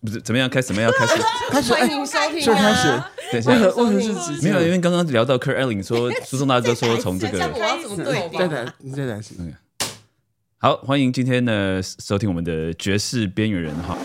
不是怎么样？开始怎么样？开始？开始，欢迎收听就开始啊。等一下，为何为何是直接？没有，因为刚刚聊到 Kurt Elling 说，苏东大哥说从这个 我个要怎么对比？再来，你再来一次。好，欢迎今天呢收听我们的爵士边缘人哈。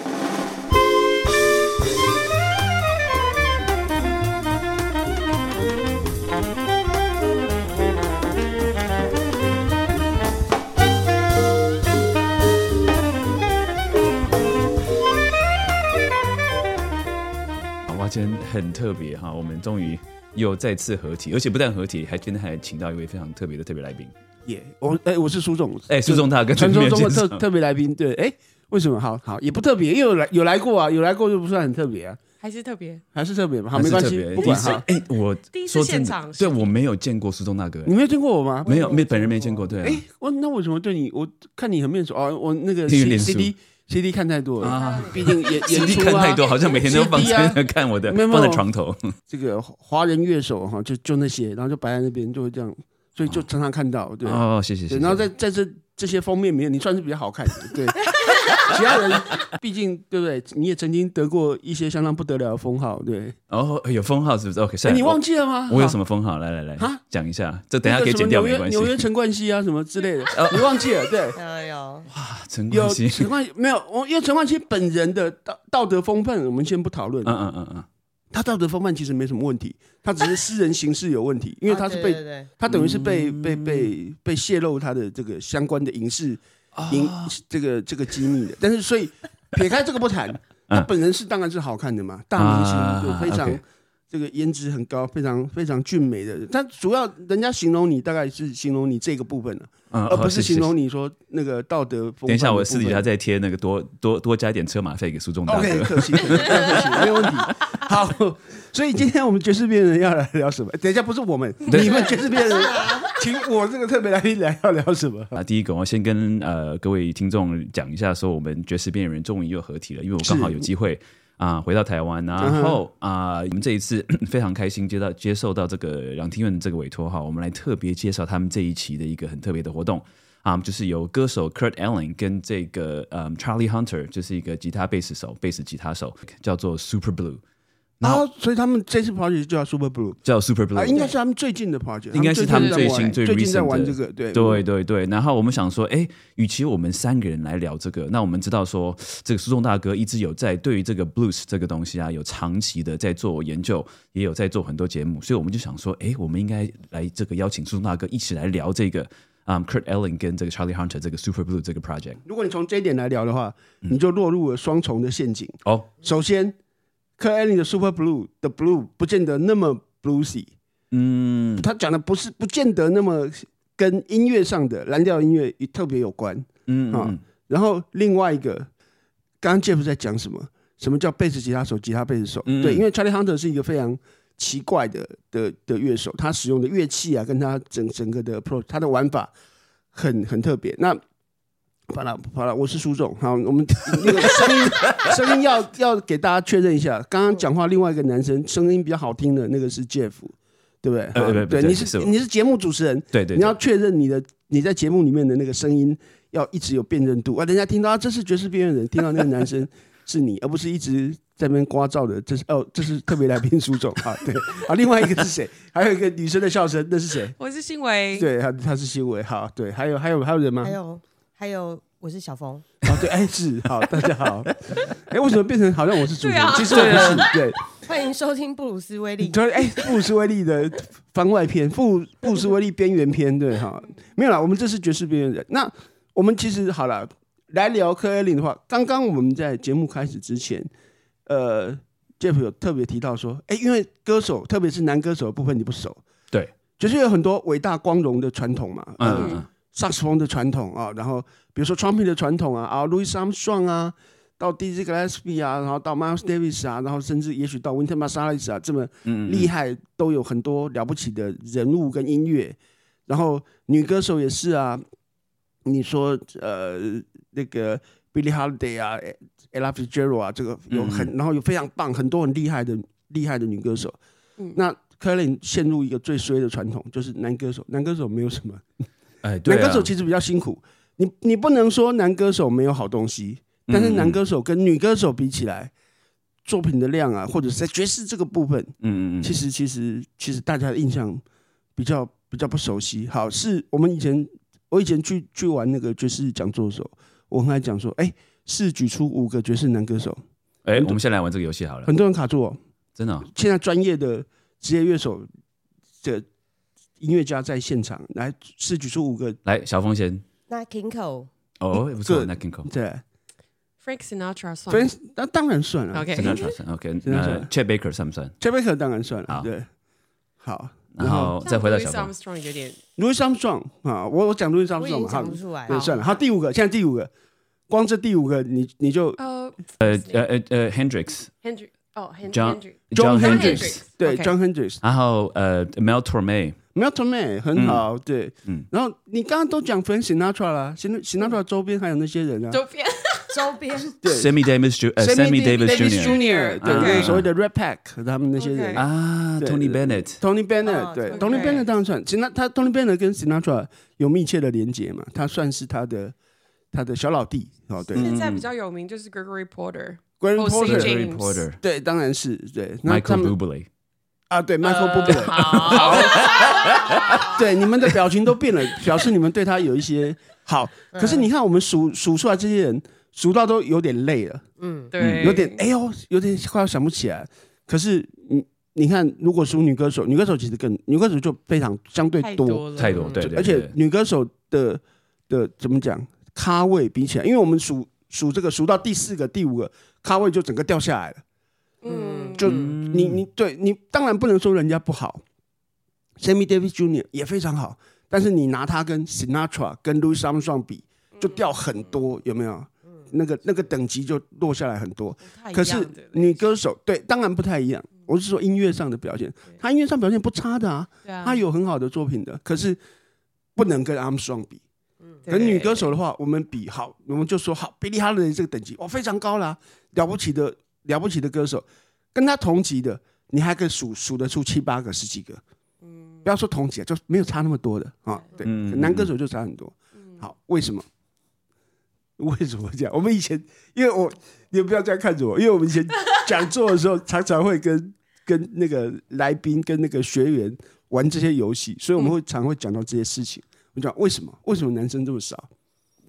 哇，今天很特别哈，我们终于又再次合体，而且不但合体，还今天还请到一位非常特别的特别来宾。耶，我哎，我是苏总，哎，苏总大哥，传说中的特特特别来宾。对，哎，为什么？好好也不特别，因为有来有来过啊，有来过就不算很特别啊，还是特别？还是特别吧。没关系不管哈。第一次哎，我第一次现场，对我没有见过苏总大哥，你没有见过我吗？没有没本人没见过，对啊哎，我那为什么对你？我看你很面熟哦，我那个 C 脸 C 书 D C D 看太多了，啊，毕竟演演 CD 出啊看太多，好像每天都放 CD 啊在看我的，没有没有放在床头。这个华人乐手哈，就就那些，然后就摆在那边，就会这样，所以就常常看到，对。哦，谢谢谢对，谢。然后在在这这些封面没有，你算是比较好看的，对。其他人毕竟对不对？你也曾经得过一些相当不得了的封号，对。哦有封号是不是？OK，哎，算了你忘记了吗？我有什么？封号？来来来啊，讲一下，这等一下可以剪掉，没关系纽。约陈冠希啊，什么之类的，你忘记了？对，哎呦，哇陈有冠希，陈冠希没有？我因为陈冠希本人的道道德风范，我们先不讨论。嗯嗯嗯嗯，他道德风范其实没什么问题，他只是私人形式有问题，因为他是被啊对对对他等于是被被被被泄露他的这个相关的影视影这个这个机密的。但是所以撇开这个不谈，他本人是当然是好看的嘛，大明星就，非常这个颜值很高，非常非常俊美的。但主要人家形容你大概是形容你这个部分了，嗯而不是形。哦容你说那个道德风范。等一下，我私底下再贴那个多多多加一点车马费给苏仲大 OK，哥。可惜，不要客气，没有问题。好，所以今天我们爵士边缘人要来聊什么？等一下，不是我们，你们爵士边缘人，请我这个特别来宾来要聊什么？啊，第一个我要先跟呃各位听众讲一下，说我们爵士边缘人终于又合体了，因为我刚好有机会啊、回到台湾，然后啊、我们这一次 非常开心接到接受到这个两厅院的这个委托哈，我们来特别介绍他们这一期的一个很特别的活动啊、就是由歌手 Kurt Elling 跟这个嗯 Charlie Hunter，就是一个吉他贝斯手、贝斯吉他手，叫做 Super Blue，然后，所以他们这次 project 就叫 Super Blue 叫 Super Blue，、啊，应该是他们最近的 project，应该是他们最新最最近在 recent 的。玩这个，对对对对，然后我们想说，哎，与其我们三个人来聊这个，那我们知道说，这个苏仲大哥一直有在对于这个 blues 这个东西啊，有长期的在做研究，也有在做很多节目，所以我们就想说，哎，我们应该来这个邀请苏仲大哥一起来聊这个啊、k u r t Elling 跟这个 Charlie Hunter 这个 Super Blue 这个 project。如果你从这一点来聊的话，你就落入了双重的陷阱。哦，首先，科艾琳的 Super Blue 的 Blue 不见得那么 bluesy，嗯，他讲的不是不见得那么跟音乐上的蓝调音乐特别有关。啊嗯嗯然后另外一个，刚刚 Jeff 在讲什么？什么叫贝斯吉他手、吉他贝斯手？嗯对，因为 Charlie Hunter 是一个非常奇怪的的的乐手，他使用的乐器啊，跟他整整个的 approach，他的玩法很很特别。那好了好了，我是苏总，好，我们 那个声音声音要要给大家确认一下。刚刚讲话另外一个男生声音比较好听的那个是 Jeff，对不对？呃不不对，对你是是你是节目主持人，对对，你要确认你的你在节目里面的那个声音要一直有辨认度啊，人家听到、啊、这是爵士边缘人，听到那个男生 是你，而不是一直在那边刮噪的。这是哦，这是特别来宾苏总啊，对啊，另外一个是谁？还有一个女生的笑声，那是谁？我是新维，对，他他是新维，好，对，还有还有还有人吗？还有还有，我是小峰，哦，对，哎是，好，大家好。哎，为什么变成好像我是主持人？其实我不是，对。欢迎收听布鲁斯威利。对，哎，布鲁斯威利的番外篇，布布鲁斯威利边缘篇，对哈，没有啦，我们这是爵士边缘人。那我们其实好了，来聊科艾琳的话，刚刚我们在节目开始之前，呃，Jeff 有特别提到说，哎，因为歌手，特别是男歌手的部分你不熟，对，就是有很多伟大光荣的传统嘛，嗯嗯萨克斯风的传统啊，然后比如说 trumpet 的传统啊，啊，Louis Armstrong 啊，到 Dizzy Gillespie 啊，然后到 Miles Davis 啊，然后甚至也许到 Winter Marsalis 啊，这么厉害，都有很多了不起的人物跟音乐。然后女歌手也是啊，你说呃那个 Billie Holiday 啊，Ella Fitzgerald 啊，这个有很，然后有非常棒很多很厉害的厉害的女歌手。嗯那科林陷入一个最衰的传统，就是男歌手，男歌手没有什么，哎，对啊男歌手其实比较辛苦。你你不能说男歌手没有好东西，但是男嗯歌手跟女歌手比起来，作品的量啊，或者是在爵士这个部分，嗯嗯嗯，其实其实其实大家的印象比较比较不熟悉。好，是我们以前我以前去去玩那个爵士讲座的时候，我跟他讲说，哎，是举出五个爵士男歌手，哎，我们先来玩这个游戏好了，很多人卡住哦。真的哦现在专业的职业乐手的音乐家在现场来试举出五个，来，小峰先。那 Kinko 哦，不错，这那 Kinko。对，Frank Sinatra 算那当然算了 OK，真的算 OK，那真的算 Chet Baker 算不算？j a b a k e r 当然算了，好。对，好。然后再回到小峰，Armstrong 有点。Louis Armstrong 啊，我我讲 Louis Armstrong 好讲不，出来。对，。算了，好，第五个，现在第五个，光这第五个，你你就呃呃呃呃呃 Hendrix，Hendrix 哦 John- Hendrix John John Hendrix Hendrix 对 John Hendricks。然后呃，Mel Torme。Mel Torme 很好，对，嗯然后你刚刚都讲 Frank Sinatra 啦，Sin Sinatra 周边还有那些人啊，周边周边对 Sammy Davis Ju 呃 Sammy Davis Jr. Jr. 对，所谓的 Red Pack 他们那些人啊对，Tony 对 Bennett，，Tony Bennett 哦对 Tony，Tony Bennett Bennett 当然算，其实那他 Tony Bennett 跟 Sinatra 有密切的连结嘛，他算是他的他的小老弟哦，对嗯现在比较有名就是 Gregory Porter Gregory Porter，对，当然是对。Michael 们 Bublé，啊，对，Michael 呃 Bublé，好。对，你们的表情都变了，表示你们对他有一些好。可是你看，我们数数出来这些人，数到都有点累了，嗯，对。有点哎呦，有点快要想不起来。可是你你看，如果数女歌手，女歌手其实更女歌手就非常相对多，太多对而且女歌手的的怎么讲咖位比起来，因为我们数数这个数到第四个、第五个咖位就整个掉下来了。嗯就嗯你你对你当然不能说人家不好，Sammy Davis Jr. 也非常好，但是你拿他跟 Sinatra 跟 Louis Armstrong 比，就掉很多，有没有？那个那个等级就落下来很多。可是女歌手对，当然不太一样。我是说音乐上的表现，她音乐上表现不差的啊她有很好的作品的，可是不能跟 Armstrong 比。对可女歌手的话，我们比好，我们就说好，比利哈伦这个等级哦非常高啦，了不起的了不起的歌手，跟他同级的，你还可以数数得出七八个、十几个，嗯不要说同级啊，就没有差那么多的啊。对，嗯男歌手就差很多。好，为什么？为什么这样？我们以前，因为我你们不要这样看着我，因为我们以前讲座的时候，常常会跟跟那个来宾、跟那个学员玩这些游戏，所以我们会常会讲到这些事情。我讲为什么？为什么男生这么少？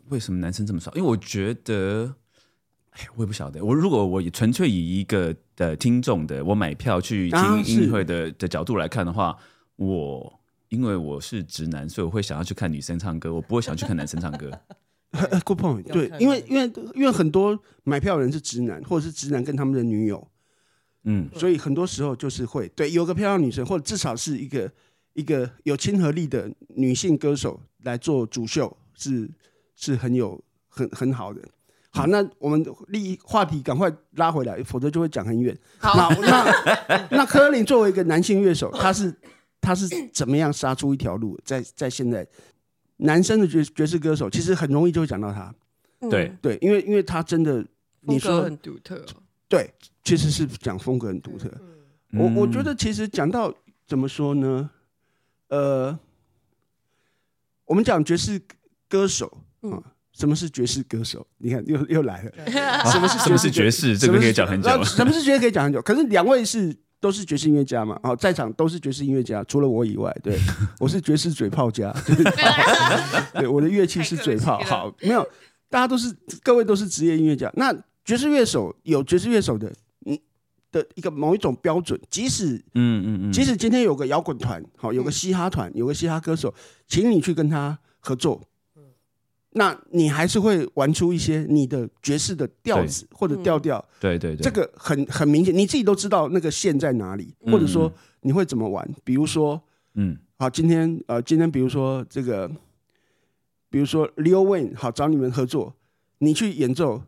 为什么男生这么少？因为我觉得，哎，我也不晓得。我如果我纯粹以一个的听众的我买票去听音乐会的、的角度来看的话，我因为我是直男，所以我会想要去看女生唱歌，我不会想去看男生唱歌。呃，good point，对因为因为因为很多买票的人是直男，或者是直男跟他们的女友，嗯，所以很多时候就是会对有个漂亮女生，或者至少是一个一个有亲和力的女性歌手来做主秀，是是很有很很好的。好，那我们立话题赶快拉回来，否则就会讲很远。好那那那科林作为一个男性乐手，他是他是怎么样杀出一条路？在在现在男生的爵爵士歌手，其实很容易就会讲到他。对，对，因为因为他真的，你说风格很独特哦，对，其实是讲风格很独特。嗯我我觉得其实讲到怎么说呢？呃，我们讲爵士歌手啊、嗯什么是爵士歌手？你看又又来了，什什么是什么是爵士？这个可以讲很久。呃什么是爵士可以讲很久？可是两位是都是爵士音乐家嘛？哦，在场都是爵士音乐家，除了我以外，对 我是爵士嘴炮家，对 对，我的乐器是嘴炮。好，没有，大家都是各位都是职业音乐家。那爵士乐手有爵士乐手的嗯的一个某一种标准，即使嗯嗯嗯，即使今天有个摇滚团，好，有个嘻哈团，有个嘻哈歌手，请你去跟他合作，那你还是会玩出一些你的爵士的调子或者调调，对对对，这个很很明显，你自己都知道那个线在哪里，嗯或者说你会怎么玩。比如说，嗯。好，今天呃，今天比如说这个，比如说 Leo Wayne 好找你们合作，你去演奏，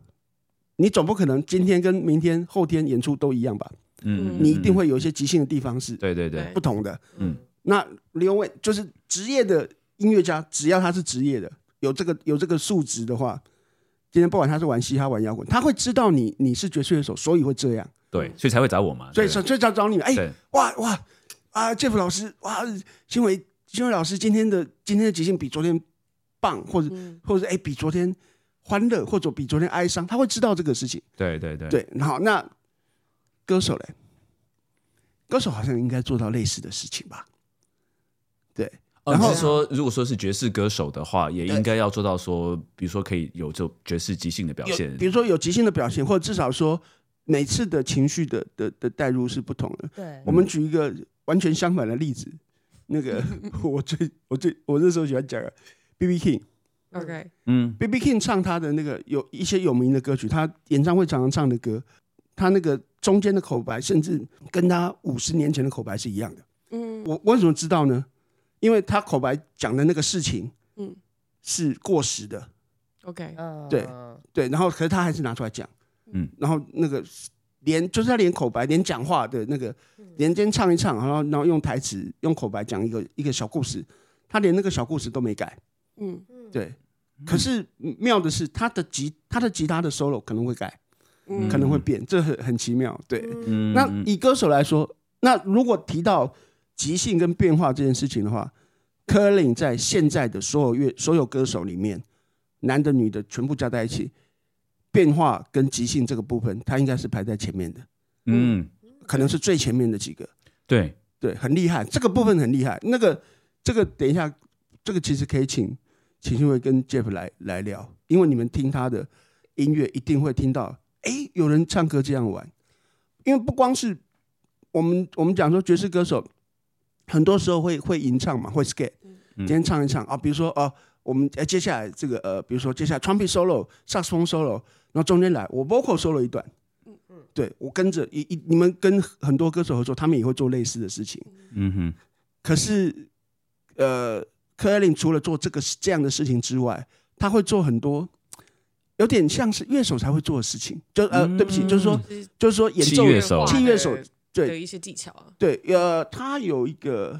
你总不可能今天跟明天、后天演出都一样吧？嗯，嗯你一定会有一些即兴的地方是对对对。对不同的。嗯。那 Leo Wayne 就是职业的音乐家，只要他是职业的，有这个有这个素质的话，今天不管他是玩嘻哈玩摇滚，他会知道你你是爵士乐手，所以会这样，对，所以才会找我嘛。对所以所以找找你，哎、对。哇哇啊，Jeff 老师，哇，新伟新伟老师今天的今天的即兴比昨天棒，或者、嗯。或者是哎、比昨天欢乐，或者比昨天哀伤，他会知道这个事情。对对对，对，然后，那歌手嘞，歌手好像应该做到类似的事情吧？对，哦，然后说，如果说是爵士歌手的话，也应该要做到说，比如说可以有这种爵士即兴的表有现比。如说有即兴的表现，或者至少说每次的情绪的的的带入是不同的。对我们举一个完全相反的例子，那个 我最我最我那时候喜欢讲 B B King。OK，嗯。B B King 唱他的那个有一些有名的歌曲，他演唱会常常唱的歌，他那个中间的口白，甚至跟他五十年前的口白是一样的。嗯。我我为什么知道呢？因为他口白讲的那个事情，嗯是过时的，，OK，嗯对对，然后可是他还是拿出来讲，嗯，然后那个连就是他连口白连讲话的那个嗯。连间唱一唱，然后然后用台词用口白讲一个一个小故事，他连那个小故事都没改，嗯对。可是妙的是，他的吉他的吉他的 solo 可能会改，嗯可能会变，这很很奇妙。对，嗯那以歌手来说，那如果提到即兴跟变化这件事情的话，柯林在现在的所有乐所有歌手里面，男的女的全部加在一起，变化跟即兴这个部分，他应该是排在前面的，嗯，可能是最前面的几个。对，对，很厉害，这个部分很厉害。那个这个等一下，这个其实可以请请新伟跟 Jeff 来来聊，因为你们听他的音乐一定会听到，哎，有人唱歌这样玩。因为不光是我们我们讲说爵士歌手，很多时候会会吟唱嘛，会 skate，今天唱一唱啊，比如说哦、我们哎接下来这个呃，比如说接下来 trumpet solo、萨克斯风 solo，然后中间来我 vocal solo 一段，对我跟着一一你们跟很多歌手合作，他们也会做类似的事情。嗯哼，可是，呃，柯艾琳除了做这个这样的事情之外，他会做很多有点像是乐手才会做的事情。就呃，对不起，就是说，就是说演奏器乐手器乐手对的一些技巧啊，对，呃，他有一个，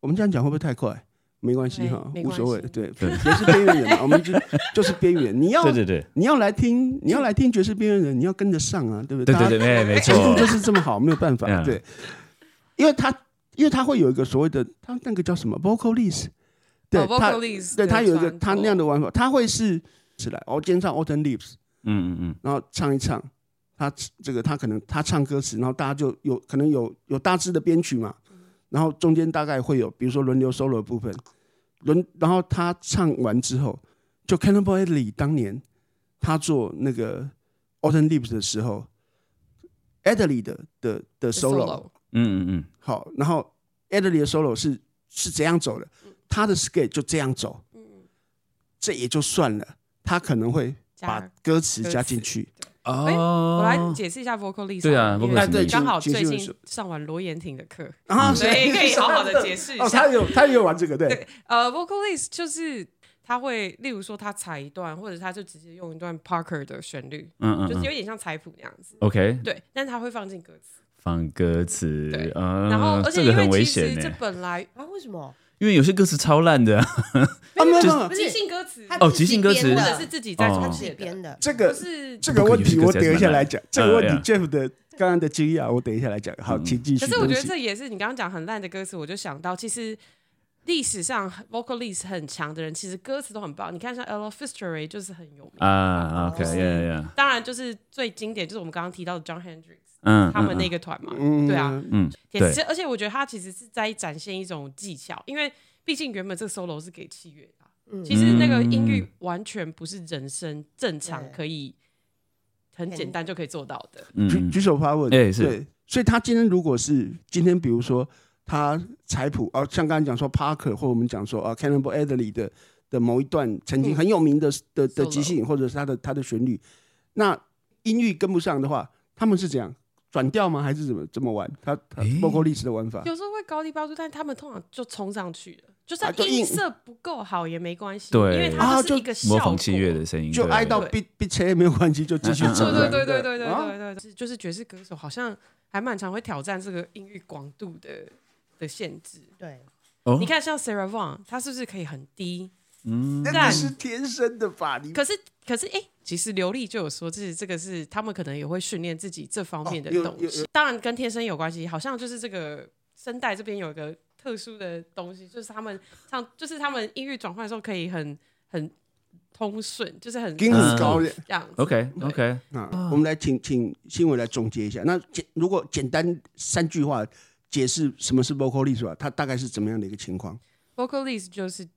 我们这样讲会不会太快？没关系哈，无所谓关。系对，对也是边缘人嘛，我们就就是边缘。你要对对对，你要来听，你要来听爵士边缘人，你要跟得上啊，对不对对对对，没没程度就，是这么好，没有办法。嗯对，因为他因为他会有一个所谓的，他那个叫什么 vocalist，对、哦他，对他有一个他那样的玩法，他会是起来，哦，今天唱 Autumn Leaves，嗯嗯嗯，然后唱一唱，他这个他可能他唱歌词，然后大家就有可能有有大致的编曲嘛，然后中间大概会有比如说轮流 solo 的部分，轮然后他唱完之后，就 Cannonball Adderley 当年他做那个 Autumn Leaves 的时候，Adderley 的的的 solo。嗯嗯嗯，好，然后 Adley 的 solo 是是怎样走的，他的 skate 就这样走，这也就算了，他可能会把歌词加进去。哎哦，我来解释一下 vocalist 对啊好了因 vocalist 为哎对刚好最近上完罗延廷的课，啊所以可以好好的解释一哦，下他。有他也有玩这个，对对，呃，vocalist 就是他会，例如说他踩一段，或者他就直接用一段 Parker 的旋律，嗯嗯嗯就是有点像彩谱那样子。，OK，对，但他会放进歌词。放歌词对，啊，然后，而且很因为其危险呢实这，本来啊？为什么？因为有些歌词超烂的，啊，没有没有不是即兴歌词，哦他即兴歌词。或者是自己在哦。他自己重写的，编的，这个是这个问题我等一下来讲，这个问题嗯 Jeff 的刚刚的惊讶我等一下来讲。好，嗯。请继续。可是我觉得这也是你刚刚讲很烂的歌词，我就想到其实历史上 vocalist 很强的人，其实歌词都很棒。你看像 Ella Fitzgerald 就是很有名，啊，OK，当然就是最经典就是我们刚刚提到的 John Hendricks 嗯，他们那个，个团嘛，嗯。对啊，嗯，也是，而且我觉得他其实是在展现一种技巧，因为毕竟原本这个 solo 是给器乐的啊、嗯。其实那个音嗯域完全不是人声正常可以很简单就可以做到的。举嗯。举手发问，哎是，所以他今天如果是今天，比如说他采谱，哦，像刚才讲说 Parker，或我们讲说啊 Cannonball Adderley 的的某一段曾经嗯很有名的的的即兴，或者是他的他的旋律，那音域跟不上的话，他们是怎样？转调吗？还是怎么怎么玩？他他诶？vocalist 的玩法，有时候会高低八度，但他们通常就冲上去了，就算音色不够好也没关系，对。因为它是一个效果。模仿器乐的声音，就挨到 beat 车也没有关系，就继续嗯嗯走。对对嗯对对对对啊？对对对，就是爵士歌手好像还蛮常会挑战这个音域广度的的限制。对，哦你，看像 Sarah Vaughan，她是不是可以很低？嗯，那个是天生的吧？你可是可是哎、其实刘丽就有说，这是这个是他们可能也会训练自己这方面的哦有东西，当然跟天生有关系，好像就是这个声带这边有一个特殊的东西，就是他们唱，就是他们音域转换的时候可以很很通顺，就是很音很高的这样子。OK 对 OK，啊。我们来请请新闻来总结一下。那简如果简单三句话解释什么是 vocalist 吧，它大概是怎么样的一个情况？vocalist 就是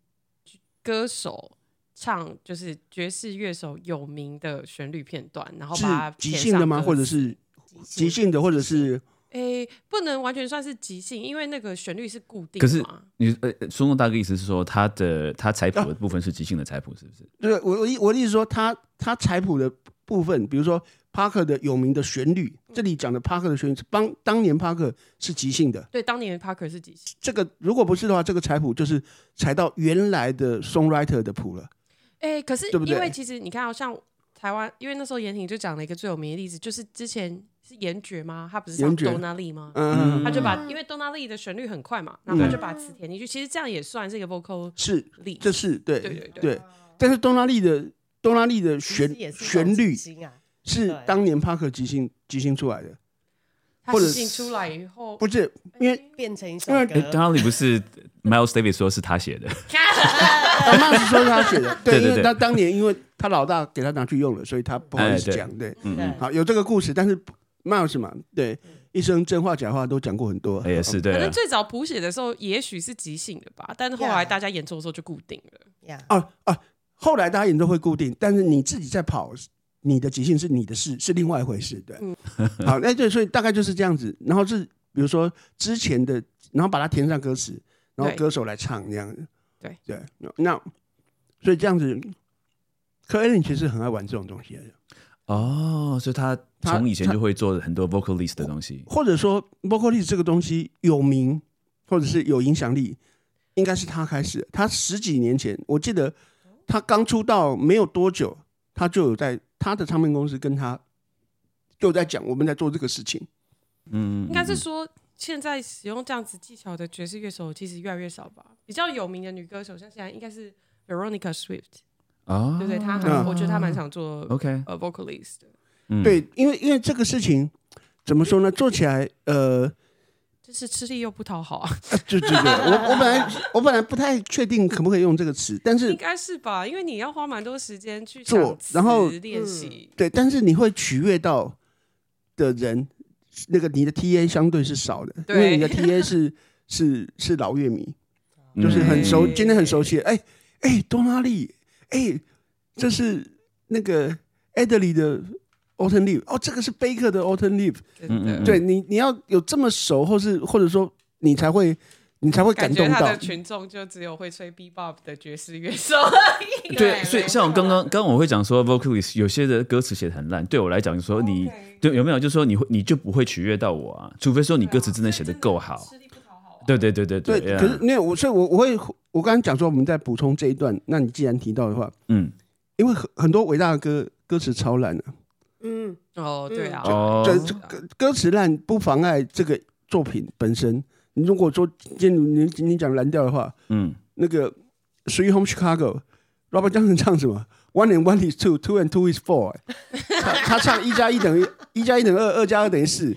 歌手唱，就是爵士乐手有名的旋律片段，然后把它即兴的吗？或者是即兴的，或者是诶，不能完全算是即兴，因为那个旋律是固定可是。你呃，松松大哥意思是说他的他采谱的部分是即兴的采谱，是不是？对我我意我的意思说，他他采谱的部分，比如说帕克的有名的旋律，这里讲的帕克的旋律是当当年帕克是即兴的。对，当年 Parker 是即兴。这个如果不是的话，这个采谱就是采到原来的 songwriter 的谱了。哎、可是对不对因为其实你看、哦，像台湾，因为那时候严挺就讲了一个最有名的例子，就是之前是严爵吗？他不是唱严爵 Donna Lee 吗？嗯，他就把因为 Donna Lee 的旋律很快嘛，然后他就把词填进去。其实这样也算是一个 vocal 是，力。这是对对对对对。但是东拉利的东拉利的其旋旋律是对。当年帕克即兴即兴出来的，他或者即兴出来以后，不是因为变成一首因为歌。哎，。当然你不是 Miles Davis 说是他写的，阿曼是说他写的，对，对对对因为他当年因为他老大给他拿去用了，所以他不好意思讲，对，嗯嗯，好有这个故事，但是 Miles 嘛，对，一生真话假话都讲过很多，也是对啊。可能，最早谱写的时候也许是即兴的吧，但是后来大家演奏的时候就固定了。呀，哦哦，后来大家演奏会固定，但是你自己在跑，你的即兴是你的事，是另外一回事，对。嗯 好，那就，所以大概就是这样子。然后是比如说之前的，然后把它填上歌词，然后歌手来唱这样子。对对，那所以这样子，科恩林其实很爱玩这种东西的，哦，所以他他从以前就会做很多 vocalist 的东西，或者说 vocalist 这个东西有名或者是有影响力，应该是他开始。他十几年前，我记得他刚出道没有多久，他就有在他的唱片公司跟他就在讲我们在做这个事情。嗯，应该是嗯说，现在使用这样子技巧的爵士乐手其实越来越少吧。比较有名的女歌手，像现在应该是 Veronica Swift，哦，对不对？她很，嗯我觉得她蛮想做 OK，呃 vocalist 的，嗯，对，因为因为这个事情怎么说呢？做起来，呃，就是吃力又不讨好啊，呃 对对对，我我本来我本来不太确定可不可以用这个词，但是应该是吧？因为你要花蛮多时间去做然后练习。对，但是你会取悦到的人，那个你的 TA 相对是少的，因为你的 TA 是是是老乐迷，嗯就是很熟，今天很熟悉。哎哎，多拉利，哎，这是那个 Adley 的 Autumn Leaf，哦，这个是 Baker 的 Autumn Leaf。真嗯对你，你要有这么熟，或是或者说你才会你才会感动到感觉他的。群众就只有会吹 bebop 的爵士乐手而已。对，所以像我错刚刚刚刚我会讲说 vocalist 有些的歌词写的很烂，对我来讲就说你对有没有就是说你会你就不会取悦到我啊，除非说你歌词真的写的够好。吃力不讨好啊。对对对对对，yeah 可是因为我所以我我会我刚刚讲说我们在补充这一段，那你既然提到的话，嗯因为很很多伟大的歌歌词超烂的、嗯，哦，对啊，哦这这歌歌词烂不妨碍这个作品本身。你如果说今天你你你讲蓝调的话，嗯那个《Sweet Home Chicago》，Robert Johnson 唱什么？One and one is two, two and two is four 欸、他他唱一加一等于一加一等于二，二加二等于四，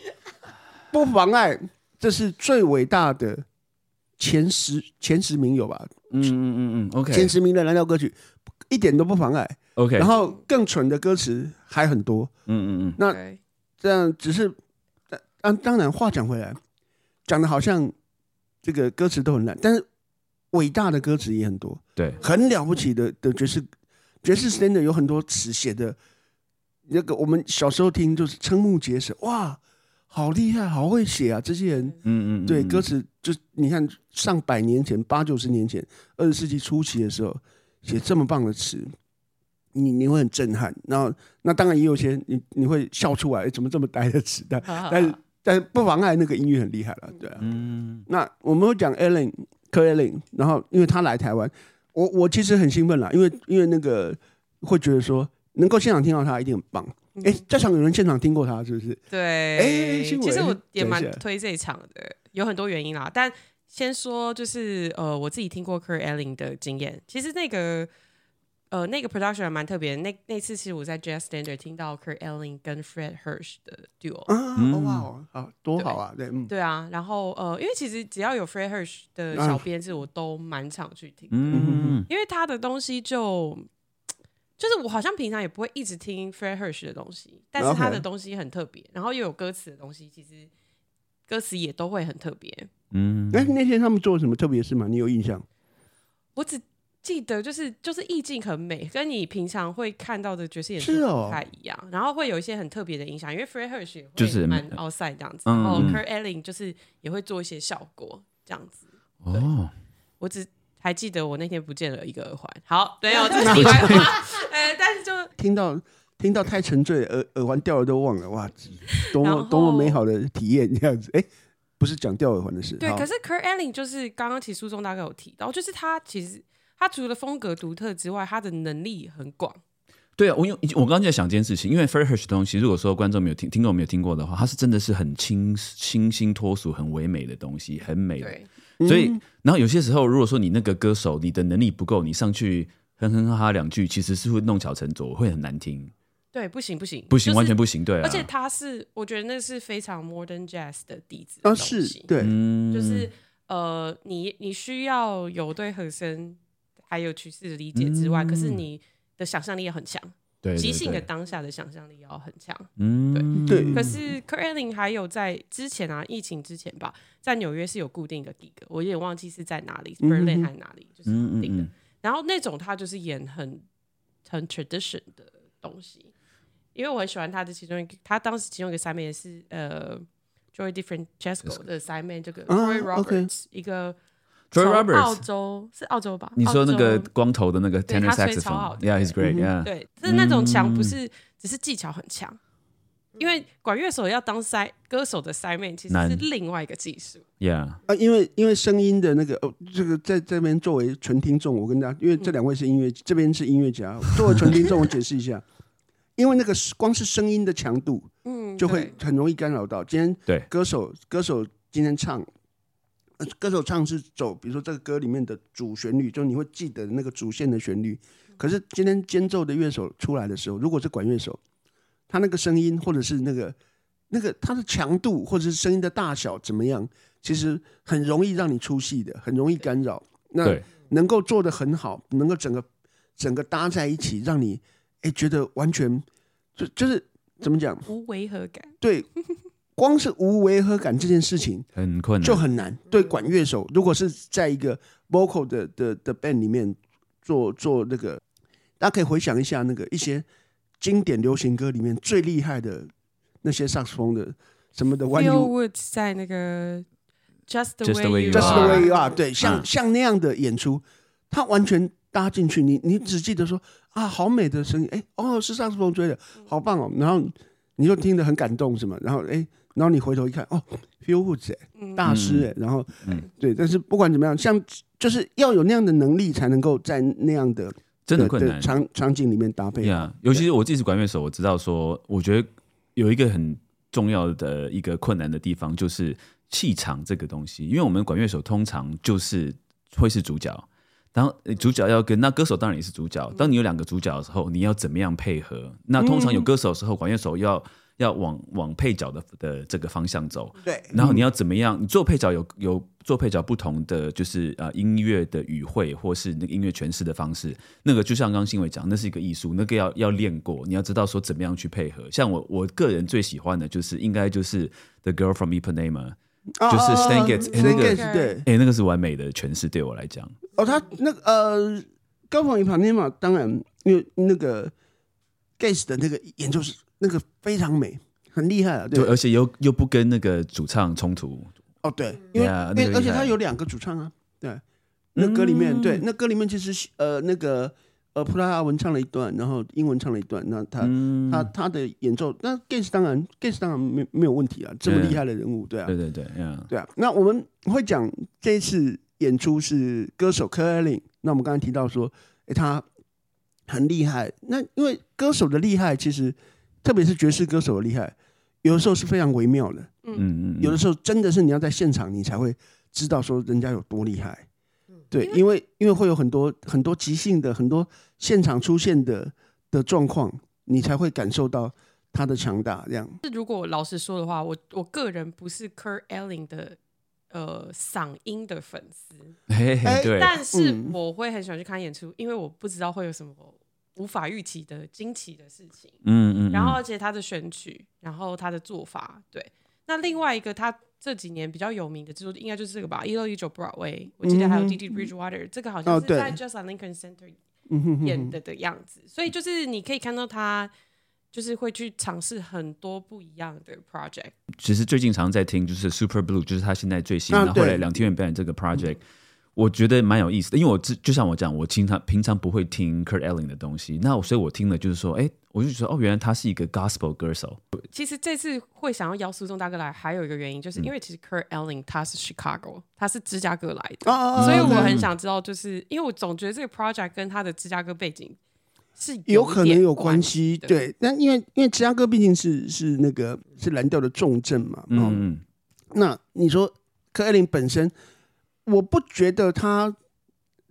不妨碍这是最伟大的前十前十名有吧？嗯嗯嗯嗯，OK 前十名的蓝调歌曲一点都不妨碍。OK，然后更蠢的歌词还很多，嗯嗯嗯。那这样只是，当当然话讲回来，讲的好像这个歌词都很烂，但是伟大的歌词也很多，对，很了不起的的爵士爵士 standard 有很多词写的，那个我们小时候听就是瞠目结舌，哇，好厉害，好会写啊！这些人。嗯。嗯对歌词就你看上百年前八九十年前二十世纪初期的时候写这么棒的词，你你会很震撼。然后那当然也有些你你会笑出来，哎怎么这么呆的子弹 但是但是不妨碍那个音乐很厉害了，对啊。嗯那我们会讲 Ellen 柯 Ellen，然后因为他来台湾，我我其实很兴奋啦，因为因为那个会觉得说能够现场听到他一定很棒。哎、在场有人现场听过他是不是？对，哎其实我也蛮推这一场的，有很多原因啦。但先说就是呃，我自己听过 Kurt Elling 的经验，其实那个呃那个 production 还蛮特别的。那那次其实我在 Jazz Standard 听到 Kurt Elling 跟 Fred Hirsch 的 duo，、啊，嗯哦哇哦，好多好啊，对，嗯，对啊，然后呃，因为其实只要有 Fred Hirsch 的啊小编制，我都蛮常去听的，嗯因为他的东西就就是我好像平常也不会一直听 Fred Hirsch 的东西，但是他的东西很特别，然后又有歌词的东西，其实歌词也都会很特别。嗯，哎，那天他们做了什么特别事吗？你有印象？我只记得就是就是意境很美，跟你平常会看到的爵士演出是哦不太一样，然后会有一些很特别的影响，因为 Fred Hirsch 是会蛮 outside 这样子，嗯然后嗯 Kurt Elling 就是也会做一些效果这样子。哦，我只还记得我那天不见了一个耳环，好，对哦，这是题外话，呃，但是就 听到听到太沉醉，耳耳环掉了都忘了，哇，多么多么美好的体验这样子。哎，不是讲掉耳环的事，对，可是 Kurt Elling 就是刚刚其实书中大概有提到，就是他其实他除了风格独特之外，他的能力很广。对啊，我有我刚刚在想这件事情，因为 Fred Hirsch 的东西，如果说观众没有听，听众没有听过的话，它是真的是很清清新脱俗、很唯美的东西，很美的。对，所以嗯，然后有些时候，如果说你那个歌手你的能力不够，你上去哼哼哈哈两句，其实是会弄巧成拙，会很难听，对，不行不行不行，就是完全不行。对啊，而且他是，我觉得那是非常 modern jazz 的底子啊的东西，是对，嗯就是呃，你你需要有对和声还有趋势的理解之外，可是你的想象力也很强，对对即兴的当下的想象力要很强。嗯，对可是 Kurt Elling 还有在之前啊，疫情之前吧，在纽约是有固定的 gig，我有点忘记是在哪里嗯，Berlin 还是哪里，就是嗯固定的。嗯然后那种他就是演很很 tradition 的东西，因为我很喜欢他的其中一个，他当时其中一个 Simon 也是呃 Joy Different Chesco 的 Simon 这个啊 Troy OK Roberts、一个从 Roberts 澳洲是澳洲吧？你说那个光头的那个 tenor 他吹超好 saxophone，的。Yeah he's great 嗯 yeah 对，是那种强嗯。不是只是技巧很强。因为管乐手要当塞歌手的塞妹，其实是另外一个技术。yeah 啊，因为因为声音的那个哦，这个在这边作为纯听众，我跟大家，因为这两位是音乐，这边是音乐家，作为纯听众，我解释一下，因为那个是光是声音的强度嗯，就会很容易干扰到。今天对。歌手歌手今天唱，呃歌手唱是走，比如说这个歌里面的主旋律，就你会记得那个主线的旋律。可是今天间奏的乐手出来的时候，如果是管乐手，他那个声音或者是那个那个它的强度或者是声音的大小怎么样，其实很容易让你出戏的，很容易干扰。那能够做的很好，能够整个整个搭在一起，让你哎觉得完全就就是怎么讲？无违和感。对，光是无违和感这件事情很困难，就很难。对管乐手，如果是在一个 vocal 的的的 band 里面做做那个，大家可以回想一下那个一些经典流行歌里面最厉害的那些萨克斯风的什么的 One Phil You Woods 在那个 Just the way Just the way you are，are，对，像、嗯。像那样的演出，他完全搭进去，你你只记得说啊，好美的声音，哎，哦，是萨克斯风吹的，好棒哦，然后你就听得很感动，是吗，然后哎，然后你回头一看，哦，Phil Woods 大师哎，然后嗯对，但是不管怎么样，像就是要有那样的能力，才能够在那样的的真的困难。的场场景里面搭配好。呀尤其是我自己是管乐手，我知道说，我觉得有一个很重要的一个困难的地方，就是气场这个东西。因为我们管乐手通常就是会是主角，当呃主角要跟那歌手当然也是主角。当你有两个主角的时候，你要怎么样配合？那通常有歌手的时候，管乐手要要往往配角的的这个方向走。对，然后你要怎么样？你做配角有有做配角不同的就是呃音乐的语汇，或是那个音乐诠释的方式。那个就像刚刚新伟讲，那是一个艺术，那个要要练过，你要知道说怎么样去配合。像我我个人最喜欢的就是应该就是《The Girl from Ipanema》，就是 Stan Getz，哎那 Stan 个 Getz，对，哎，那个是完美的诠释，对我来讲。哦，他那个呃，高仿一旁天嘛，当然因为那个 Gaze 的那个演奏是那个非常美，很厉害啊，对，而且又又不跟那个主唱冲突。哦对，因为 Yeah，因为而且他有两个主唱啊，对，那歌里面、嗯。对，那歌里面其实呃那个呃葡萄牙文唱了一段，然后英文唱了一段，那他、嗯，他他的演奏，那 Gaze 当然 Gaze 当然没没有问题啊，这么对厉害的人物，对啊，对对对，呀，对啊，那我们会讲这一次演出是歌手柯艾琳。那我们刚才提到说，诶，他很厉害。那因为歌手的厉害，其实特别是爵士歌手的厉害，有的时候是非常微妙的。嗯嗯，有的时候真的是你要在现场，你才会知道说人家有多厉害。对，因为因为会有很多很多即兴的、很多现场出现的的状况，你才会感受到他的强大。这样，是如果我老实说的话，我我个人不是 Kurt Elling 的呃嗓音的粉丝，嘿嘿哎对，但是嗯我会很喜欢去看演出，因为我不知道会有什么无法预期的惊奇的事情。嗯嗯，然后而且他的选曲，然后他的做法，对。那另外一个他这几年比较有名的制作，应该就是这个吧，一六一九 Broadway，我记得还有嗯哼。D D Bridgewater，、这个好像是在 Just Like Lincoln Center 演的的样子，所以就是你可以看到他就是会去尝试很多不一样的 project。其实最近常在听就是 Super Blue，就是他现在最新，啊然后后来对。两天元表演这个 project，、我觉得蛮有意思的，因为我自就像我讲，我平常平常不会听 Kurt Elling 的东西，那我所以我听了就是说，哎，我就觉得哦，原来他是一个 gospel 歌手，其实这次会想要邀苏仲大哥来，还有一个原因，就是因为其实 Kurt Elling 他是 Chicago，他是芝加哥来的，所以我很想知道，就是因为我总觉得这个 project 跟他的芝加哥背景是有可能点有关系，的。对。但因为因为芝加哥毕竟是是那个是蓝调的重镇嘛，哦，嗯嗯那你说柯艾琳本身，我不觉得他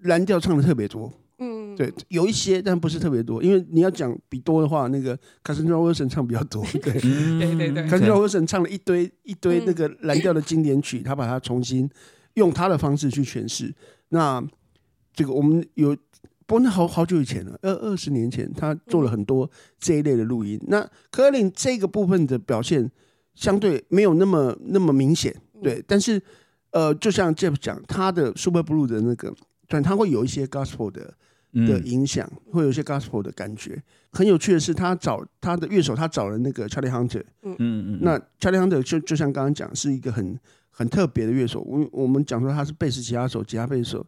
蓝调唱的特别多，嗯，对，有一些，但不是特别多。因为你要讲比多的话，那个 Cassandra Wilson 唱比较多，对嗯，对对对，Cassandra Wilson 唱了一堆一堆嗯那个蓝调的经典曲，他把它重新用他的方式去诠释。那这个我们有。不过那好好久以前了，二二十年前，他做了很多这一类的录音。那柯林这个部分的表现相对没有那么那么明显，对。但是呃，就像 Jeff 讲，他的 Super Blue 的那个，但他会有一些 Gospel 的的嗯影响，会有一些 Gospel 的感觉。很有趣的是，他找他的乐手，他找了那个 Charlie Hunter。嗯嗯嗯，那 Charlie Hunter 就就像刚刚讲，是一个很很特别的乐手。我我们讲说他是贝斯吉他手、吉他贝斯手。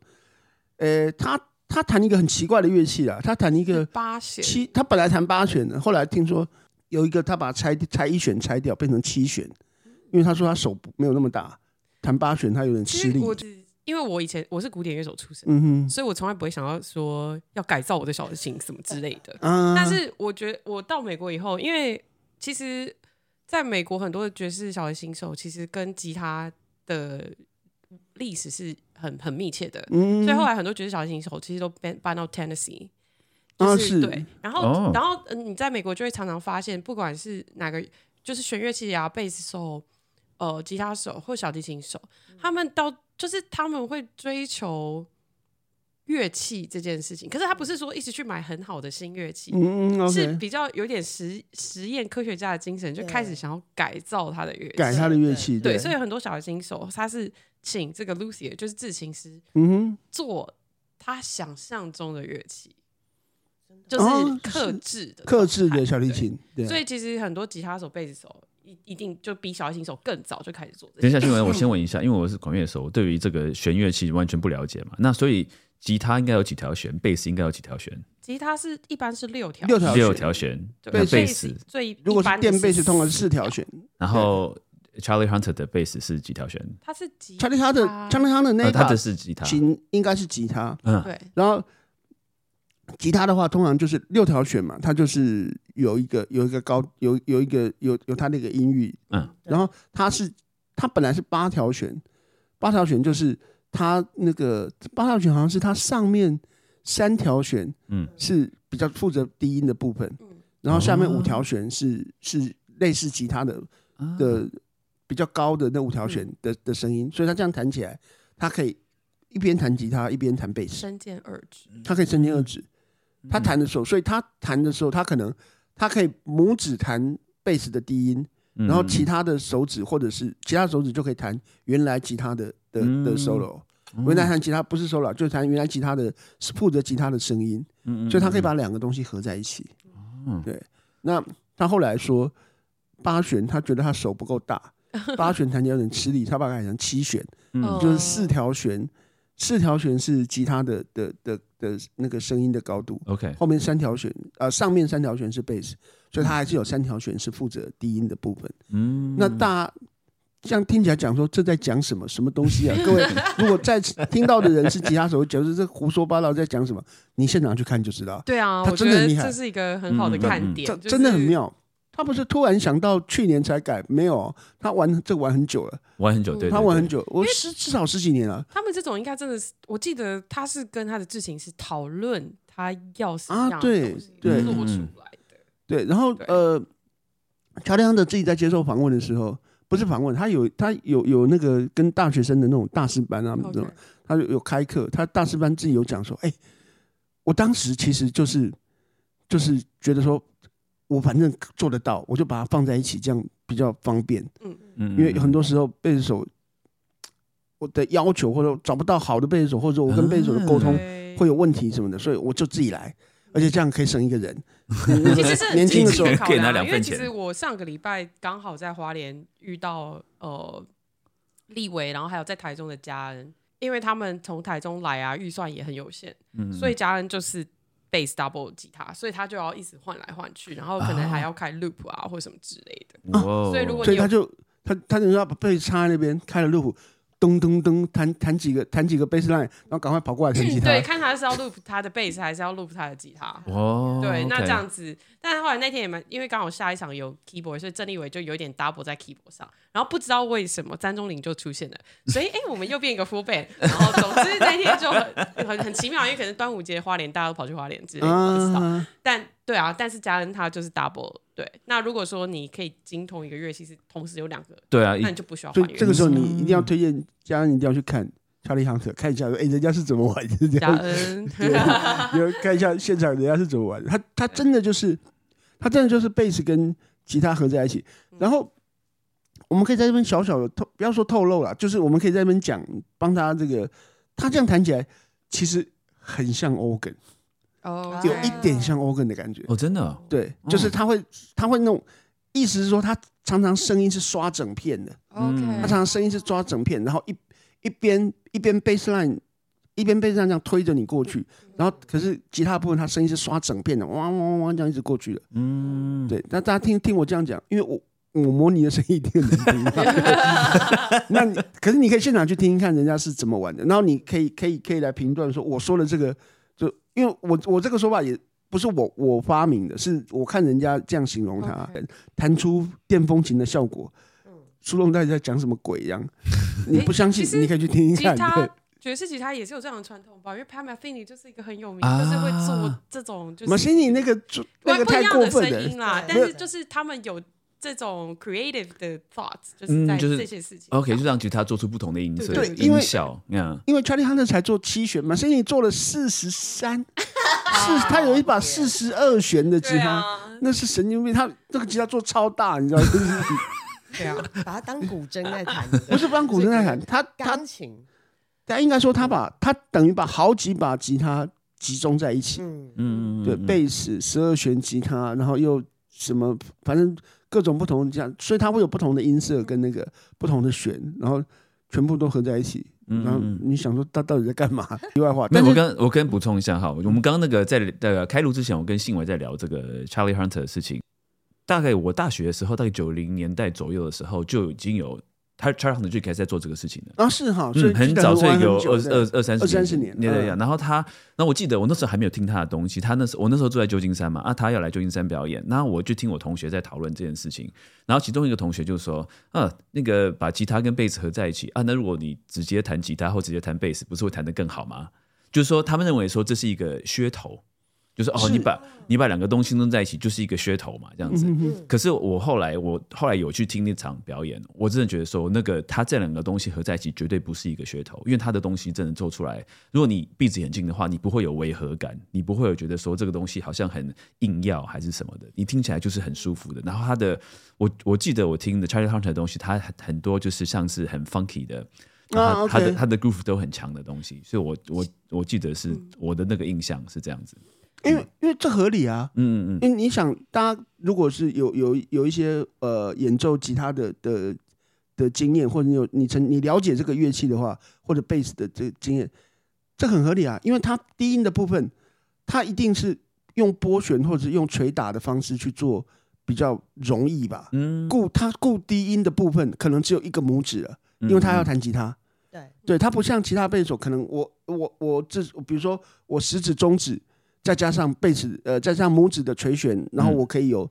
呃，他他弹一个很奇怪的乐器啊，他弹一个八弦，七，他本来弹八弦的，后来听说有一个他把它拆拆一弦拆掉，变成七弦，因为他说他手没有那么大，弹八弦他有点吃力。因为我以前我是古典乐手出身，嗯哼，所以我从来不会想要说要改造我的小提琴什么之类的。啊，但是我觉得我到美国以后，因为其实在美国很多的爵士小提琴手其实跟吉他的历史是很很密切的，嗯，所以后来很多爵士小提琴手其实都搬搬到 Tennessee。啊就是对，然后、哦然后、嗯、你在美国就会常常发现，不管是哪个就是弦乐器啊，贝斯手、呃吉他手或小提琴手，他们到就是他们会追求乐器这件事情，可是他不是说一直去买很好的新乐器，嗯嗯是比较有点实实验科学家的精神，就开始想要改造他的乐器。改他的。乐器，对，所以很多小提琴手他是请这个 Lucy 就是制琴师嗯哼，做他想象中的乐器，就哦是克制的、克制的小提。琴，对，所以其实很多吉他手、贝斯手一一定就比小提琴手更早就开始做这等一下，些。新闻我先问一下，因为我是管乐手，我对于这个弦乐器完全不了解嘛。那所以吉他应该有几条弦，贝斯应该有几条弦？吉他是一般是六条，六条六条弦。对那贝贝斯，最如果是电贝斯，通常是四条弦。然后 Charlie Hunter 的贝斯是几条弦？他是吉查理他的查理他的那他的是吉他。琴应该是吉他，嗯，对然后吉他的话，通常就是六条弦嘛，它就是有一个有一个高有有一个有有他那个音域，嗯，然后他是他本来是八条弦，八条弦就是他那个八条弦好像是他上面三条弦，嗯，是比较负责低音的部分，嗯。然后下面五条弦是是类似吉他的啊。的比较高的那五条弦的的声音，所以他这样弹起来，他可以一边弹吉他一边弹贝斯。三兼二指。他可以三兼二指。他弹的时候，所以他弹的时候，他可能他可以拇指弹贝斯的低音，嗯然后其他的手指或者是其他手指就可以弹原来吉他的的嗯。的 solo。原来弹吉他不是 solo，就是弹原来吉他的是负责吉他的声音，嗯所以他可以把两个东西合在一起。嗯对，那他后来说八弦，他觉得他手不够大，八弦弹起来有点吃力，他把它改成七弦，嗯。就是四条弦，四条弦是吉他的的的的那个声音的高度，OK，后面三条弦，呃，上面三条弦是贝斯，所以它还是有三条弦是负责低音的部分。嗯，那大家这样听起来讲说这在讲什么什么东西啊？各位，如果在听到的人是吉他手，觉得这胡说八道在讲什么，你现场去看就知道，对啊，他我觉得真的很厉害这是一个很好的嗯看点，这就是真的很。妙。他不是突然想到去年才改，没有，他玩这玩很久了，玩很久，对，他玩很久，我十至少十几年了。他们这种应该真的是，我记得他是跟他的制琴师讨论他要什么样的啊对东西对。做出嗯来的。对，然后呃，乔梁的自己在接受访问的时候，不是访问，他有他有有那个跟大学生的那种大师班啊，这 OK 种他有有开课，他大师班自己有讲说，哎、我当时其实就是就是觉得说，我反正做得到，我就把它放在一起，这样比较方便。嗯嗯因为很多时候贝斯手我的要求或者找不到好的贝斯手，或者我跟贝斯手的沟通会有问题什么的，所以我就自己来，而且这样可以省一个人。其实是年轻的时候可以拿两份钱。因为其实我上个礼拜刚好在花莲遇到呃立伟，然后还有在台中的家人，因为他们从台中来啊，预算也很有限，嗯。所以家人就是 bass double 吉他，所以他就要一直换来换去，然后可能还要开 loop 啊或什么之类的。哇所以如果你所以他就他他等于要把贝斯插在那边，开了 loop，噔噔噔弹弹几个弹几个 bass line，然后赶快跑过来弹吉他。对，看他是要 loop 他的 bass 还是要 loop 他的吉他。哦，对，那这样子，但是后来那天也蛮，因为刚好下一场有 keyboard，所以郑立伟就有点 double 在 keyboard 上，然后不知道为什么詹中林就出现了，所以哎、我们又变一个 full band，然后总之那天就很很很奇妙，因为可能端午节花莲大家都跑去花莲之类的，不知道。啊，但对啊，但是家人他就是 double，对。那如果说你可以精通一个乐器是同时有两个，对啊，那你就不需要所换乐器。这个时候你一定要推荐家人一定要去看查理亨特，看一下，哎，人家是怎么玩的，这嘉样恩，对，有看一下现场人家是怎么玩的。他他真的就是，他真的就是贝斯跟吉他合在一起。然后我们可以在这边小小的透，不要说透露了，就是我们可以在这边讲，帮他这个，他这样弹起来其实很像 organ，哦有一点像 organ 的感觉。哦，真的哦对，就是他会他会那种，意思是说他常常声音是刷整片的，OK，他常常声音是抓整片，然后一一边一边 bass line 一边 bass line 这样推着你过去，然后可是吉他部分他声音是刷整片的，汪汪汪汪这样一直过去的。嗯，对，那大家听听我这样讲，因为我我模拟的声音一定很难听啊。那你可是你可以现场去听听看人家是怎么玩的，然后你可以可以可以来评断说我说的这个，就因为我我这个说法也不是我我发明的，是我看人家这样形容它，弹出电风琴的效果。苏东在在讲什么鬼一样？你不相信你可以去听听看。吉他对，爵士吉他也是有这样的传统吧？因为 Pat Metheny 就是一个很有名，啊就是会做这种就是马西尼那个就那个太不一样的过分了。声音啦。但是就是他们有这种 creative 的 thoughts，就是在这些事情。OK，就让吉他做出不同的音色、对因为音效，嗯，因为 Charlie Hunter 才做七弦，嘛，所以你做了四十三，四他有一把四十二弦的吉他，啊，那是神经病。他这个吉他做超大，你知道吗？就 是对啊，把它当古筝在弹，不是当古筝在弹，他他钢琴，但应该说他把他等于把好几把吉他集中在一起，嗯，嗯。对，贝斯、十二弦吉他，然后又什么，反正各种不同的这样，所以它会有不同的音色跟那个不同的弦，然后全部都合在一起。然后你想说他到底在干嘛？题外话，那我刚我跟补充一下哈，我们刚刚那个在呃开录之前，我跟信伟在聊这个 Charlie Hunter 的事情。大概我大学的时候，大概九零年代左右的时候，就已经有他 Charlie Hunter 就开始在做这个事情了。啊是哈，所以嗯，很早，所以有二二二三二三十年对对对。嗯然后他，那我记得我那时候还没有听他的东西，他那时候我那时候住在旧金山嘛，啊，他要来旧金山表演，那我就听我同学在讨论这件事情，然后其中一个同学就说，啊，那个把吉他跟贝斯合在一起啊，那如果你直接弹吉他或直接弹贝斯，不是会弹得更好吗？就是说，他们认为说这是一个噱头，就是哦，是你把你把两个东西弄在一起，就是一个噱头嘛，这样子。可是我后来我后来有去听那场表演，我真的觉得说，那个他这两个东西合在一起绝对不是一个噱头，因为他的东西真的做出来，如果你闭着眼睛的话，你不会有违和感，你不会有觉得说这个东西好像很硬要还是什么的，你听起来就是很舒服的。然后他的，我我记得我听的 Charlie Hunter 的东西，他很很多就是像是很 funky 的。他他的他的 groove 都很强的东西，所以我我我记得是我的那个印象是这样子。因为因为这合理啊，嗯嗯嗯，因为你想，大家如果是有有有一些呃演奏吉他的的的经验，或者你有你曾你了解这个乐器的话，或者贝斯的这个经验，这很合理啊，因为它低音的部分，它一定是用拨弦或者是用捶打的方式去做比较容易吧。嗯，顾它固低音的部分，可能只有一个拇指了，因为他要弹吉他。对，对，它不像其他贝斯手，可能我我我这比如说我食指、中指，再加上贝子呃，再加上拇指的垂弦，然后嗯我可以有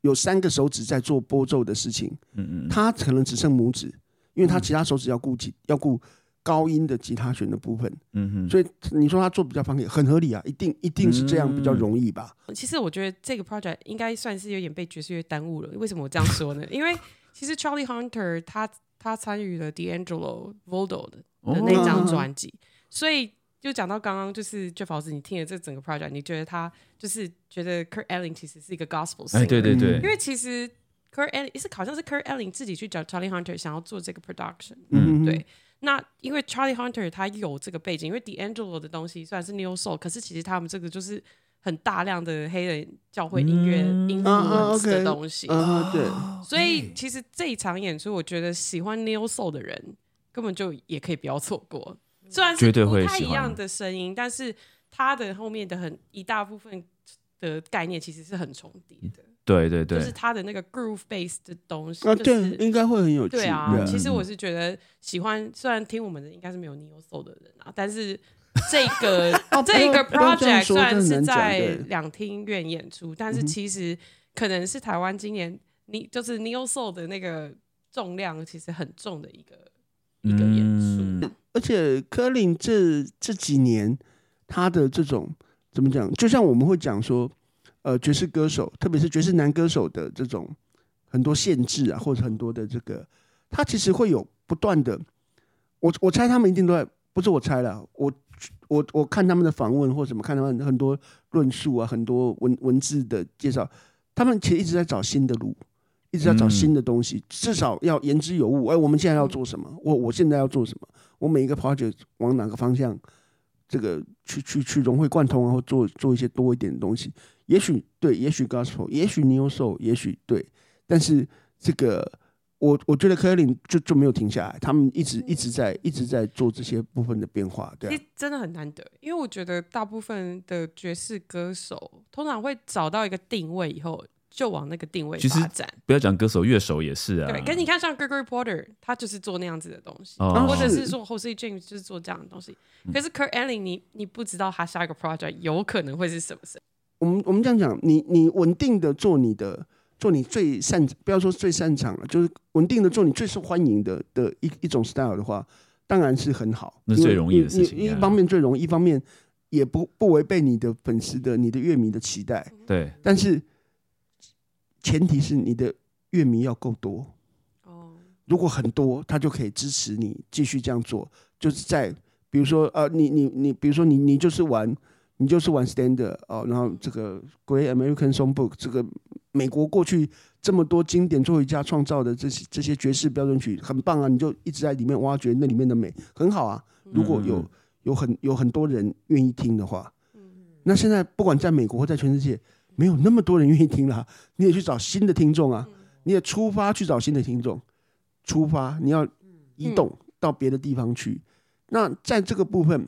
有三个手指在做拨奏的事情。嗯嗯嗯，他可能只剩拇指，因为他其他手指要顾及要顾高音的吉他弦的部分，嗯哼，所以你说他做比较方便，很合理啊，一定一定是这样比较容易吧？其实我觉得这个 project 应该算是有点被爵士乐耽误了。为什么我这样说呢？因为其实 Charlie Hunter 他他参与了 D'Angelo Voldo 的的那张专辑，所以就讲到刚刚就是 Jeff 老师，你听了这整个 project，你觉得他就是觉得 Kurt Elling 其实是一个 gospel singer，哎，对对对。因，为其实 Kurt Elling 是好像是 Kurt Elling 自己去找 Charlie Hunter 想要做这个 production，嗯，对。那因为 Charlie Hunter 他有这个背景，因为 D'Angelo 的东西虽然是 New Soul，可是其实他们这个就是很大量的黑人教会音乐嗯。啊啊 influence，OK 的东西。啊，对，所以其实这一场演出，我觉得喜欢 New Soul 的人根本就也可以不要错过。虽然是绝对不会喜欢太一样的声音，但是它的后面的很一大部分的概念其实是很重叠的，对对对就是，它的那个 groove base 的东西。啊，对，应该会很有趣。对啊，对其实我是觉得喜欢，虽然听我们的应该是没有 Neo Soul 的人啊，但是这个 这个 project 虽然是在两厅院演出，但是其实可能是台湾今年你就是 Neo Soul 的那个重量其实很重的一个一个演出。嗯而且科林这这几年他的这种怎么讲，就像我们会讲说，呃，爵士歌手，特别是爵士男歌手的这种很多限制啊，或者很多的这个，他其实会有不断的，我我猜他们一定都在，不是我猜了，我我我看他们的访问或什么，看他们很多论述啊，很多文文字的介绍，他们其实一直在找新的路。一直在找嗯新的东西，至少要言之有物。哎，我们现在要做什么？我我现在要做什么？我每一个 project 往哪个方向，这个去去去融会贯通，然后做做一些多一点的东西。也许对，也许 gospel，也许 neo soul，也许对，但是这个我我觉得科林就就没有停下来，他们一直一直在一直在做这些部分的变化，对、啊。其实，真的很难得，因为我觉得大部分的爵士歌手通常会找到一个定位以后，就往那个定位其实发展。不要讲歌手，乐手也是啊。对，可是你看，像 Gregory Porter，他就是做那样子的东西，哦或者是是说 Jose James 就是做这样的东西。可是 Kurt Elling，你你不知道他下一个 project 有可能会是什么事。我们我们这样讲，你你稳定的做你的做你最擅，不要说最擅长了，就是稳定的做你最受欢迎的的一一种 style 的话，当然是很好，那是最容易的事情啊你你一方面最容易，一方面也不不违背你的粉丝的、你的乐迷的期待，对，但是前提是你的乐迷要够多。哦，如果很多，他就可以支持你继续这样做。就是在比如说呃，你你你，比如说你你就是玩你就是玩 standard 哦，然后这个 Great American Songbook 这个美国过去这么多经典作曲家创造的这些这些爵士标准曲很棒啊，你就一直在里面挖掘那里面的美，很好啊。如果有嗯有很有很多人愿意听的话，那现在不管在美国或在全世界，没有那么多人愿意听了，你也去找新的听众啊，你也出发去找新的听众，出发你要移动到别的地方去。那在这个部分，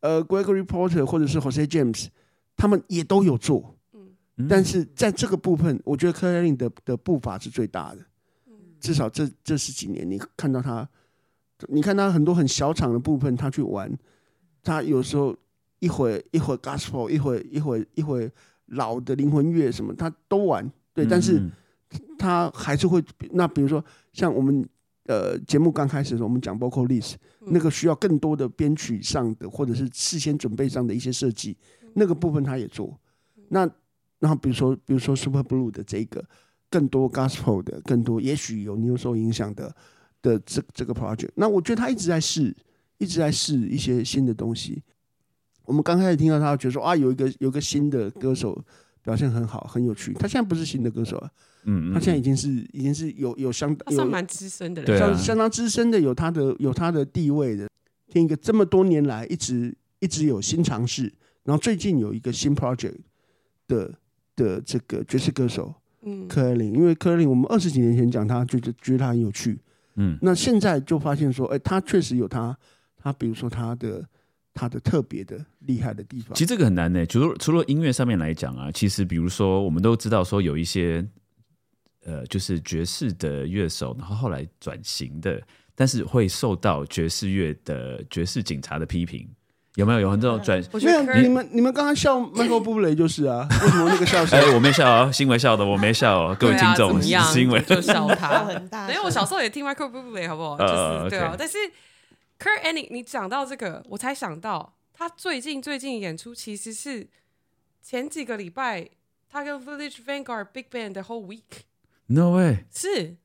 呃，Gregory Porter 或者是 Jose James，他们也都有做，嗯。但是在这个部分，我觉得科林的的步伐是最大的，至少这这十几年，你看到他，你看他很多很小场的部分，他去玩，他有时候一会儿一会儿 gospel，一会儿一会儿一会儿老的灵魂乐什么，他都玩，对，但是嗯他还是会，那比如说像我们呃节目刚开始的时候，我们讲 vocal list，、那个需要更多的编曲上的或者是事先准备上的一些设计，那个部分他也做。那然后比如说比如说 Super Blue 的这个更多 gospel 的，更多也许有 New Soul 影响的的这这个 project，那我觉得他一直在试，一直在试一些新的东西。我们刚开始听到他，觉得说啊，有一个有一个新的歌手表现很好，很有趣。他现在不是新的歌手啊，嗯，他现在已经是已经是有有相当他算蛮资深的了。相相当资深的，有他的有他的地位的。听一个这么多年来一直一直有新尝试，然后最近有一个新 project 的的这个爵士歌手嗯，科林，因为科林我们二十几年前讲他，觉得觉得他很有趣，嗯那现在就发现说，哎，他确实有他他比如说他的他的特别的厉害的地方其。实这个很难呢。除了除了音乐上面来讲啊，其实比如说我们都知道说有一些呃，就是爵士的乐手，然后后来转型的，但是会受到爵士乐的爵士警察的批评，有没有？有很多种转。没 有我觉得，你们你们刚刚笑 Michael Bublé 就是啊，为什么那个笑声？哎，我没笑哦，新闻笑的，我没笑哦，各位听众，新闻就笑他 很大因为我小时候也听 Michael Bublé，好不好？呃就是对啊但是 Kurt Anning，你讲到这个，我才想到他最近最近演出其实是前几个礼拜他跟 Village Vanguard Big Band 的 whole week，No way，是，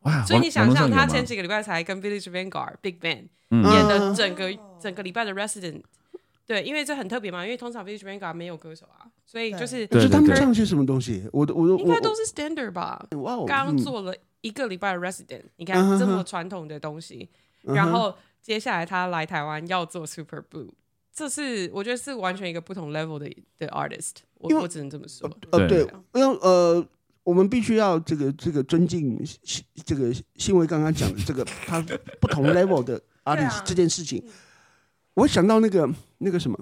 哇！所以你想象他前前几个礼拜才跟 Village Vanguard Big Band 嗯。演的整个整个礼拜的 Resident，对，因为这很特别嘛，因为通常 Village Vanguard 没有歌手啊，所以就是对可是他们对唱些什么东西？我都我都应该都是 standard 吧。哇哦，刚做了一个礼拜的 resident，你嗯看这么传统的东西，嗯然后接下来他来台湾要做 Super Blue，这是我觉得是完全一个不同 level 的的 artist，我因为我只能这么说。呃对对，因为呃，我们必须要这个这个尊敬这个新维刚刚讲的这个 他不同 level 的 artist 啊。这件事情，我想到那个那个什么，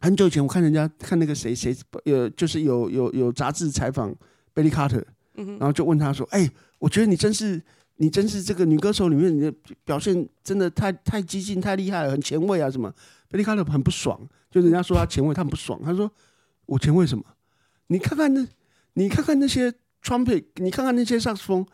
很久以前我看人家看那个谁谁呃，就是有有有杂志采访 Billy Carter，嗯然后就问他说：“哎、我觉得你真是你真是这个女歌手里面你的表现真的太太激进、太厉害了，很前卫啊什么。” Billy Carter 很不爽，就人家说他前卫，他很不爽。他说：“我前卫什么？你看看那，你看看那些 trumpet，你看看那些萨克斯风，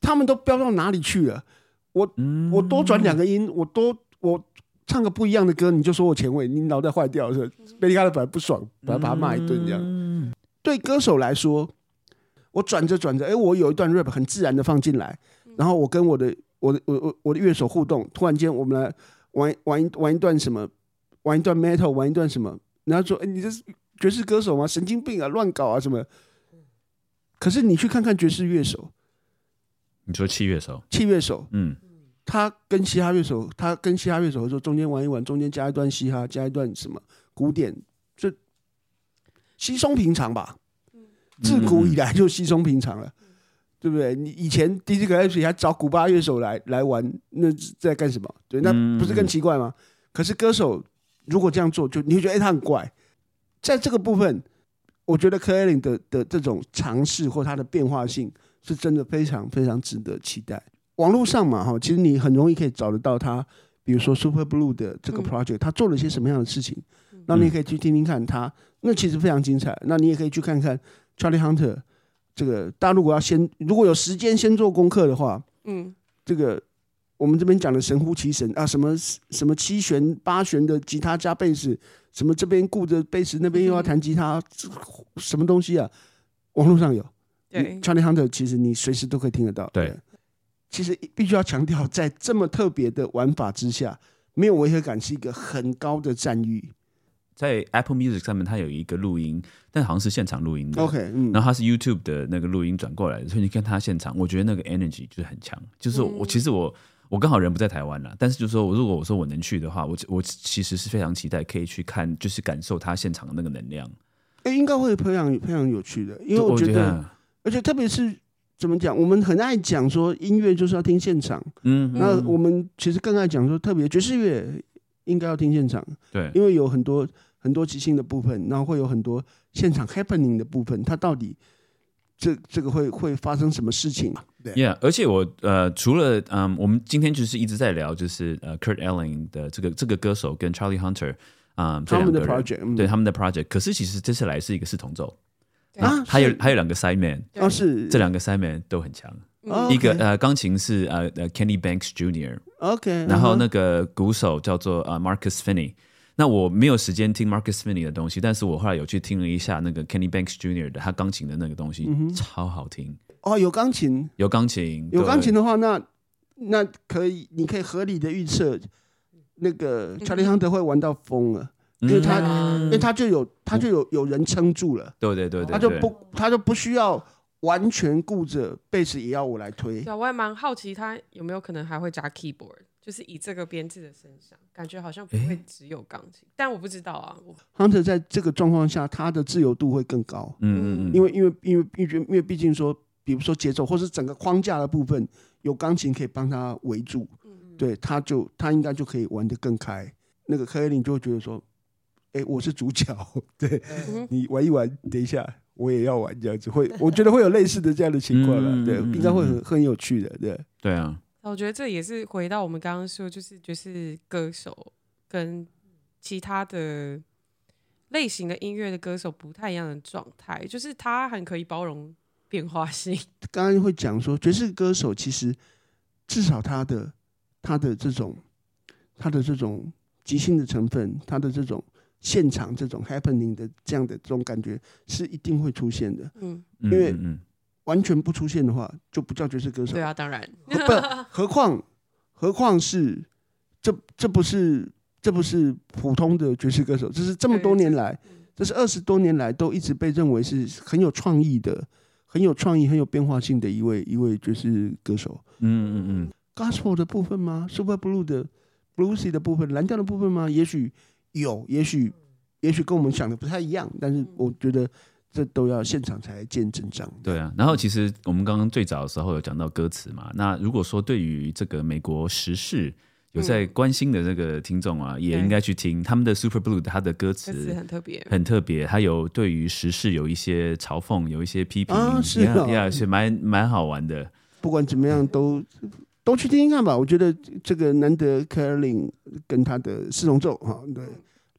他们都飙到哪里去了？我我多转两个音，我多我唱个不一样的歌，你就说我前卫，你脑袋坏掉了是吧？Billy Carter 本来不爽，本来把他骂一顿这样。嗯对歌手来说，我转着转着，哎，我有一段 rap 很自然的放进来，然后我跟我的我的我我我的乐手互动，突然间我们来玩玩一玩一段什么，玩一段 metal，玩一段什么，然后说，哎，你这是爵士歌手吗？神经病啊，乱搞啊什么？可是你去看看爵士乐手、你说器乐手，器乐手，嗯，他跟嘻哈乐手，他跟嘻哈乐手合作，中间玩一玩，中间加一段嘻哈，加一段什么古典，就稀松平常吧。自古以来就稀松平常了，对不对？你以前 DJ Gillespie 还找古巴乐手来来玩，那在干什么？对，那嗯不是更奇怪吗？可是歌手如果这样做，就你会觉得哎、他很怪。在这个部分，我觉得 k e l l i n 的的这种尝试或他的变化性，是真的非常非常值得期待。网络上嘛，哈，其实你很容易可以找得到他，比如说 Super Blue 的这个嗯 project，、他做了些什么样的事情，那你也可以去听听看他，那其实非常精彩。那你也可以去看看 Charlie Hunter 这个，大家如果要先如果有时间先做功课的话，嗯，这个我们这边讲的神乎其神啊，什么什么七弦八弦的吉他加贝斯，什么这边顾着贝斯，那边又要弹吉他，这什么东西啊？网络上有。对，Charlie Hunter 其实你随时都可以听得到。对，其实必须要强调，在这么特别的玩法之下，没有违和感是一个很高的赞誉。在 Apple Music 上面，它有一个录音，但好像是现场录音的。OK，嗯，然后它是 YouTube 的那个录音转过来的，所以你看它现场，我觉得那个 energy 就是很强。就是我、嗯其实我我刚好人不在台湾啦，但是就是说我如果我说我能去的话，我我其实是非常期待可以去看，就是感受他现场的那个能量。哎，应该会非常非常有趣的，因为我我觉得，得，而且特别是怎么讲，我们很爱讲说音乐就是要听现场，嗯，那我们其实更爱讲说，特别爵士乐应该要听现场，对，因为有很多很多即兴的部分，然后会有很多现场 happening 的部分，它到底这这个会会发生什么事情？对。Yeah，而且我呃，除了嗯，我们今天就是一直在聊，就是呃，Kurt Elling 的这个这个歌手跟 Charlie Hunter 啊、这他们的 project，嗯。对他们的 project。可是其实这次来是一个四重奏，对啊还有是。还有两个 side man，对哦是。这两个 side man 都很强。哦一个呃钢琴是呃呃 Kenny Banks Jr.，OK，然后那个鼓手叫做呃 Marcus Finney。那我没有时间听 Marcus Finney 的东西，但是我后来有去听了一下那个 Kenny Banks Jr. 的他钢琴的那个东西，嗯超好听。哦有钢琴，有钢琴，有钢琴的话，那那可以，你可以合理的预测，那个 Charlie Hunter 会玩到疯了，因为他嗯。因为他就有他就有有人撑住了，对对对对，对他就不他就不需要完全顾着贝斯也要我来推对。啊，我也蛮好奇他有没有可能还会加 keyboard，就是以这个编制的身上，感觉好像不会只有钢琴，但我不知道啊。Hunter 在这个状况下，他的自由度会更高，嗯嗯嗯，因为因为因为因为因为毕竟说，比如说节奏或是整个框架的部分，有钢琴可以帮他围住，对，他就他应该就可以玩得更开。那个柯林就会觉得说，哎，我是主角，对嗯你玩一玩，等一下我也要玩这样子，会 我觉得会有类似的这样的情况了，对，应该会很很有趣的，对。对啊，我觉得这也是回到我们刚刚说，就是就是歌手跟其他的类型的音乐的歌手不太一样的状态，就是他很可以包容变化性。刚刚会讲说，爵士歌手其实至少他的他的这种他的这种即兴的成分，他的这种现场这种 happening 的这样的这种感觉是一定会出现的。嗯，因为嗯完全不出现的话，就不叫爵士歌手。对啊，当然，何不，何况何况是这这不是这不是普通的爵士歌手，这是这么多年来，这是二十多年来都一直被认为是很有创意的、很有创意、很有变化性的一位一位爵士歌手。嗯嗯嗯，Gospel 的部分吗？Super Blue 的 Bluesy 的部分，蓝调的部分吗？也许有，也许也许跟我们想的不太一样，但是我觉得这都要现场才见真章。对啊。然后其实我们刚刚最早的时候有讲到歌词嘛，那如果说对于这个美国时事有在关心的这个听众啊，也应该去听他们的 Super Blue，他的歌歌词词很特别。很特别，他有对于时事有一些嘲讽，有一些批评，啊是哦呀，是蛮蛮好玩的。不管怎么样，都都去听听看吧。我觉得这个难得，Carlin 跟他的四重奏哈，对，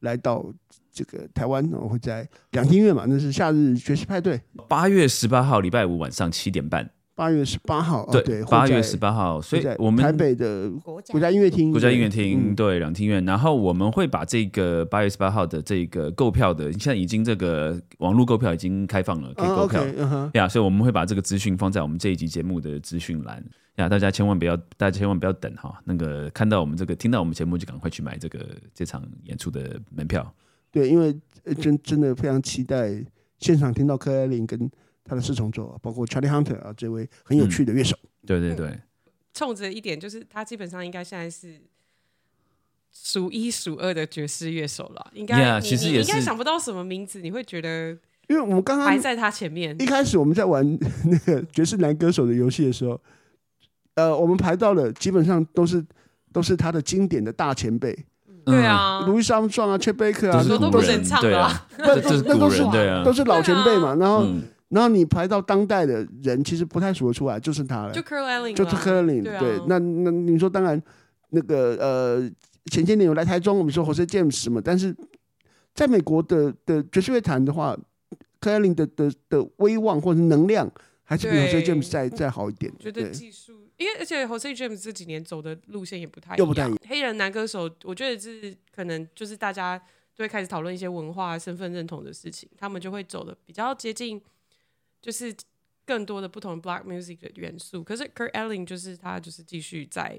来到这个台湾，我会在两厅院嘛，那是夏日爵士派对，八月十八号礼拜五晚上七点半，八月十八号，哦、对对，，八月十八号，所以我们台北的国家音乐厅，国家音乐对厅、嗯对两厅院，然后我们会把这个八月十八号的这个购票的，现在已经这个网络购票已经开放了，可以啊购票。哼，呀，所以我们会把这个资讯放在我们这一集节目的资讯栏呀，大家千万不要，大家千万不要等哈，那个看到我们这个听到我们节目就赶快去买这个这场演出的门票。对，因为呃真真的非常期待现场听到柯艾琳跟他的四重奏啊，包括 Charlie Hunter 啊这位很有趣的乐手。对对对，冲着一点，就是他基本上应该现在是数一数二的爵士乐手了。应该 Yeah，你你应该其实也是想不到什么名字，你会觉得因为我们刚刚排在他前面一。开始我们在玩那个爵士男歌手的游戏的时候，呃，我们排到了基本上都是都是他的经典的大前辈，对啊，路易斯昂壮啊、切贝克啊，都是都不能，唱对啊的啊，这这是古那都是人，对啊。都，是老前辈嘛。然后嗯，然后你排到当代的人，其实不太数得出来，就是他了就。Curl Elling，就是啦 c u r l i n 对啊对，那那你说当然那个呃前些年有来台中，我们说 Jose James 什么，但是在美国的的爵士乐坛的话 c u r l i n 的的的威望或者能量还是比对 Jose James 再再好一点。觉得技术，因为而且 Jose James 这几年走的路线也不太一样又不太一样。黑人男歌手，我觉得是可能就是大家就会开始讨论一些文化、身份认同的事情，他们就会走的比较接近，就是更多的不同 Black music 的元素。可是 Kurt Elling 就是他就是继续在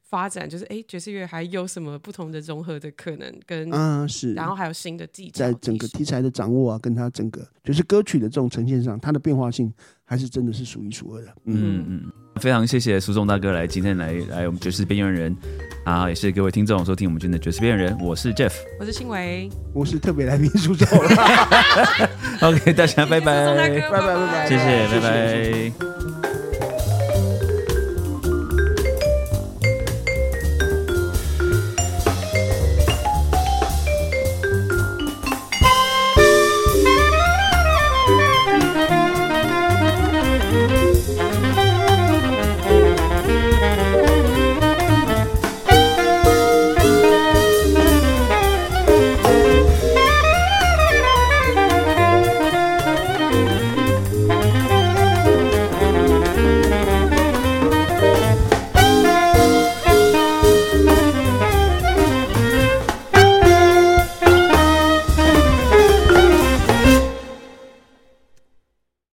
发展，就是哎爵士乐还有什么不同的融合的可能，跟、嗯，是。然后还有新的技巧，在整个题材的掌握啊，跟他整个就是歌曲的这种呈现上，它的变化性还是真的是数一数二的。嗯，嗯嗯，非常谢谢苏仲大哥来今天来来我们爵士边缘人啊，也是各位听众收听我们今天的爵士边缘人，我是 Jeff。我是新维，我是特别来宾苏仲，OK，大家拜拜。哥，拜拜拜拜。谢谢，谢谢拜拜。